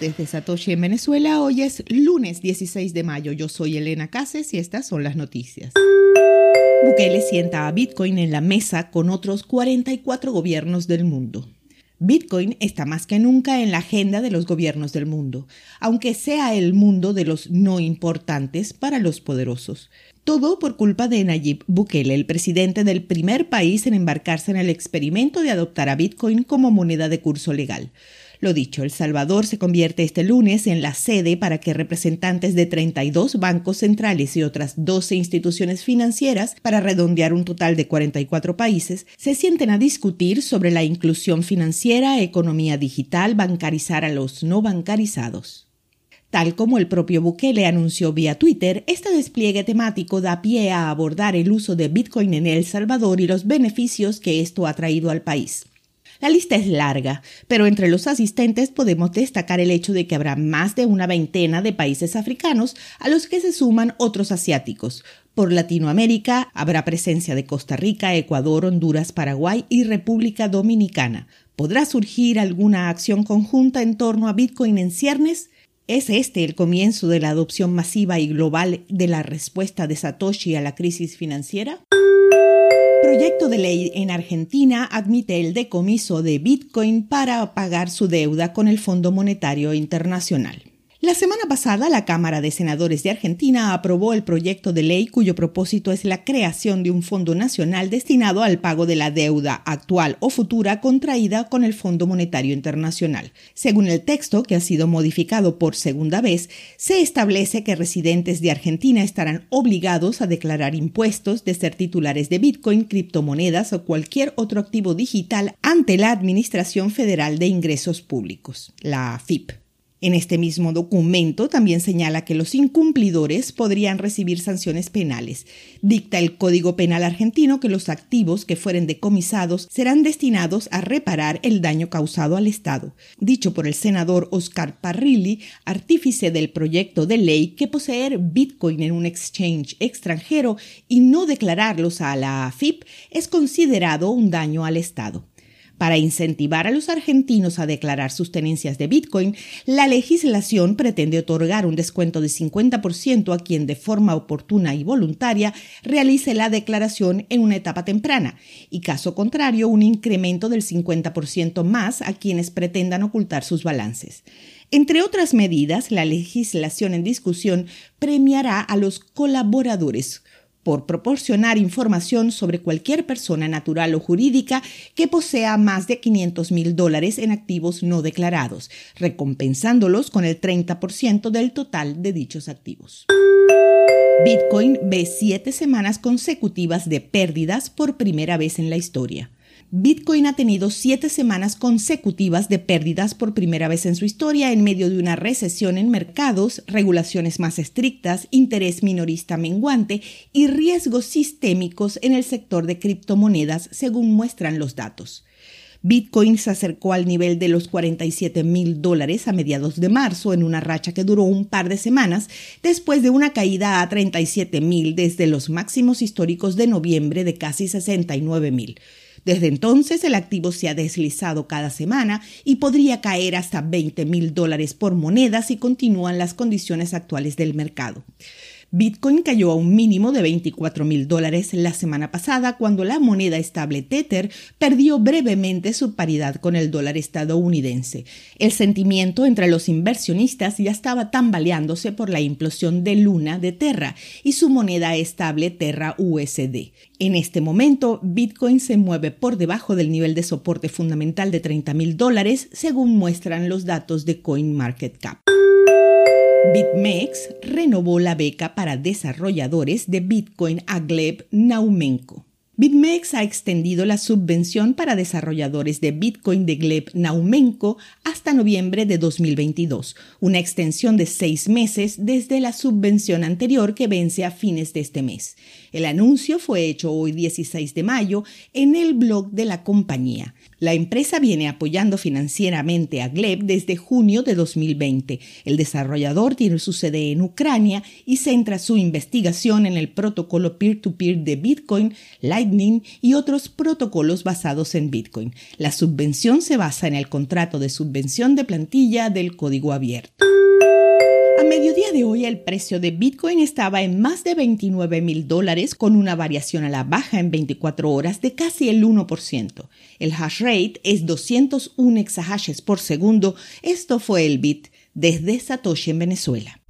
Desde Satoshi en Venezuela. Hoy es lunes 16 de mayo. Yo soy Elena Cases y estas son las noticias. Bukele sienta a Bitcoin en la mesa con otros 44 gobiernos del mundo. Bitcoin está más que nunca en la agenda de los gobiernos del mundo, aunque sea el mundo de los no importantes para los poderosos. Todo por culpa de Nayib Bukele, el presidente del primer país en embarcarse en el experimento de adoptar a Bitcoin como moneda de curso legal. Lo dicho, El Salvador se convierte este lunes en la sede para que representantes de 32 bancos centrales y otras 12 instituciones financieras, para redondear un total de 44 países, se sienten a discutir sobre la inclusión financiera, economía digital, bancarizar a los no bancarizados. Tal como el propio Bukele anunció vía Twitter, este despliegue temático da pie a abordar el uso de Bitcoin en El Salvador y los beneficios que esto ha traído al país. La lista es larga, pero entre los asistentes podemos destacar el hecho de que habrá más de una veintena de países africanos a los que se suman otros asiáticos. Por Latinoamérica habrá presencia de Costa Rica, Ecuador, Honduras, Paraguay y República Dominicana. ¿Podrá surgir alguna acción conjunta en torno a Bitcoin en ciernes? ¿Es este el comienzo de la adopción masiva y global de la respuesta de Satoshi a la crisis financiera? Proyecto de ley en Argentina admite el decomiso de Bitcoin para pagar su deuda con el Fondo Monetario Internacional. La semana pasada, la Cámara de Senadores de Argentina aprobó el proyecto de ley cuyo propósito es la creación de un fondo nacional destinado al pago de la deuda actual o futura contraída con el Fondo Monetario Internacional. Según el texto, que ha sido modificado por segunda vez, se establece que residentes de Argentina estarán obligados a declarar impuestos de ser titulares de Bitcoin, criptomonedas o cualquier otro activo digital ante la Administración Federal de Ingresos Públicos, la AFIP. En este mismo documento también señala que los incumplidores podrían recibir sanciones penales. Dicta el Código Penal argentino que los activos que fueren decomisados serán destinados a reparar el daño causado al Estado. Dicho por el senador Oscar Parrilli, artífice del proyecto de ley que poseer Bitcoin en un exchange extranjero y no declararlos a la AFIP es considerado un daño al Estado. Para incentivar a los argentinos a declarar sus tenencias de Bitcoin, la legislación pretende otorgar un descuento de 50% a quien de forma oportuna y voluntaria realice la declaración en una etapa temprana y, caso contrario, un incremento del 50% más a quienes pretendan ocultar sus balances. Entre otras medidas, la legislación en discusión premiará a los colaboradores por proporcionar información sobre cualquier persona natural o jurídica que posea más de 500 mil dólares en activos no declarados, recompensándolos con el 30% del total de dichos activos. Bitcoin ve siete semanas consecutivas de pérdidas por primera vez en la historia. Bitcoin ha tenido siete semanas consecutivas de pérdidas por primera vez en su historia en medio de una recesión en mercados, regulaciones más estrictas, interés minorista menguante y riesgos sistémicos en el sector de criptomonedas, según muestran los datos. Bitcoin se acercó al nivel de los 47 mil dólares a mediados de marzo en una racha que duró un par de semanas después de una caída a 37 mil desde los máximos históricos de noviembre de casi 69 mil. Desde entonces el activo se ha deslizado cada semana y podría caer hasta 20 mil dólares por moneda si continúan las condiciones actuales del mercado. Bitcoin cayó a un mínimo de 24 mil dólares la semana pasada cuando la moneda estable Tether perdió brevemente su paridad con el dólar estadounidense. El sentimiento entre los inversionistas ya estaba tambaleándose por la implosión de Luna de Terra y su moneda estable Terra USD. En este momento, Bitcoin se mueve por debajo del nivel de soporte fundamental de 30 mil dólares, según muestran los datos de CoinMarketCap. BitMEX renovó la beca para desarrolladores de Bitcoin a Gleb Naumenko. BitMEX ha extendido la subvención para desarrolladores de Bitcoin de Gleb Naumenko hasta noviembre de 2022, una extensión de seis meses desde la subvención anterior que vence a fines de este mes. El anuncio fue hecho hoy 16 de mayo en el blog de la compañía. La empresa viene apoyando financieramente a Gleb desde junio de 2020. El desarrollador tiene su sede en Ucrania y centra su investigación en el protocolo peer-to-peer de Bitcoin, Lightning y otros protocolos basados en Bitcoin. La subvención se basa en el contrato de subvención de plantilla del código abierto. Mediodía de hoy el precio de Bitcoin estaba en más de 29 mil dólares con una variación a la baja en 24 horas de casi el 1%. El hash rate es 201 exahashes por segundo. Esto fue el Bit desde Satoshi en Venezuela.